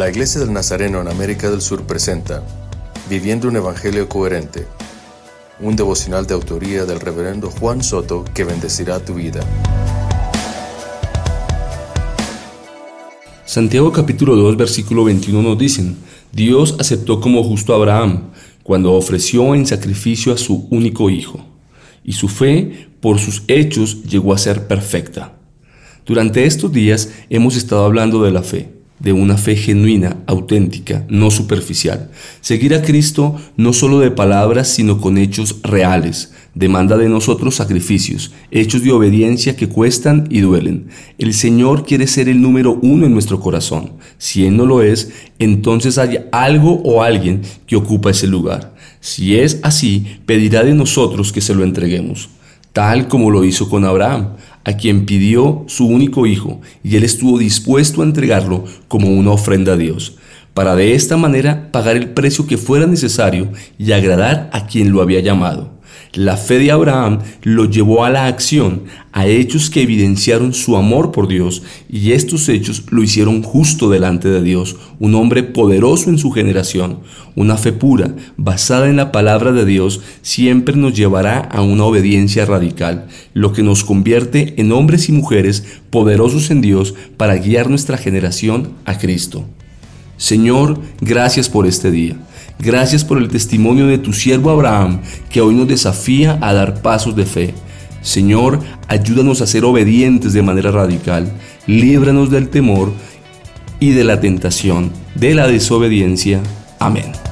La Iglesia del Nazareno en América del Sur presenta Viviendo un Evangelio Coherente, un devocional de autoría del reverendo Juan Soto que bendecirá tu vida. Santiago capítulo 2 versículo 21 nos dicen, Dios aceptó como justo a Abraham cuando ofreció en sacrificio a su único hijo, y su fe por sus hechos llegó a ser perfecta. Durante estos días hemos estado hablando de la fe de una fe genuina, auténtica, no superficial. Seguir a Cristo no solo de palabras, sino con hechos reales. Demanda de nosotros sacrificios, hechos de obediencia que cuestan y duelen. El Señor quiere ser el número uno en nuestro corazón. Si Él no lo es, entonces hay algo o alguien que ocupa ese lugar. Si es así, pedirá de nosotros que se lo entreguemos tal como lo hizo con Abraham, a quien pidió su único hijo, y él estuvo dispuesto a entregarlo como una ofrenda a Dios, para de esta manera pagar el precio que fuera necesario y agradar a quien lo había llamado. La fe de Abraham lo llevó a la acción, a hechos que evidenciaron su amor por Dios, y estos hechos lo hicieron justo delante de Dios, un hombre poderoso en su generación. Una fe pura, basada en la palabra de Dios, siempre nos llevará a una obediencia radical, lo que nos convierte en hombres y mujeres poderosos en Dios para guiar nuestra generación a Cristo. Señor, gracias por este día. Gracias por el testimonio de tu siervo Abraham, que hoy nos desafía a dar pasos de fe. Señor, ayúdanos a ser obedientes de manera radical. Líbranos del temor y de la tentación, de la desobediencia. Amén.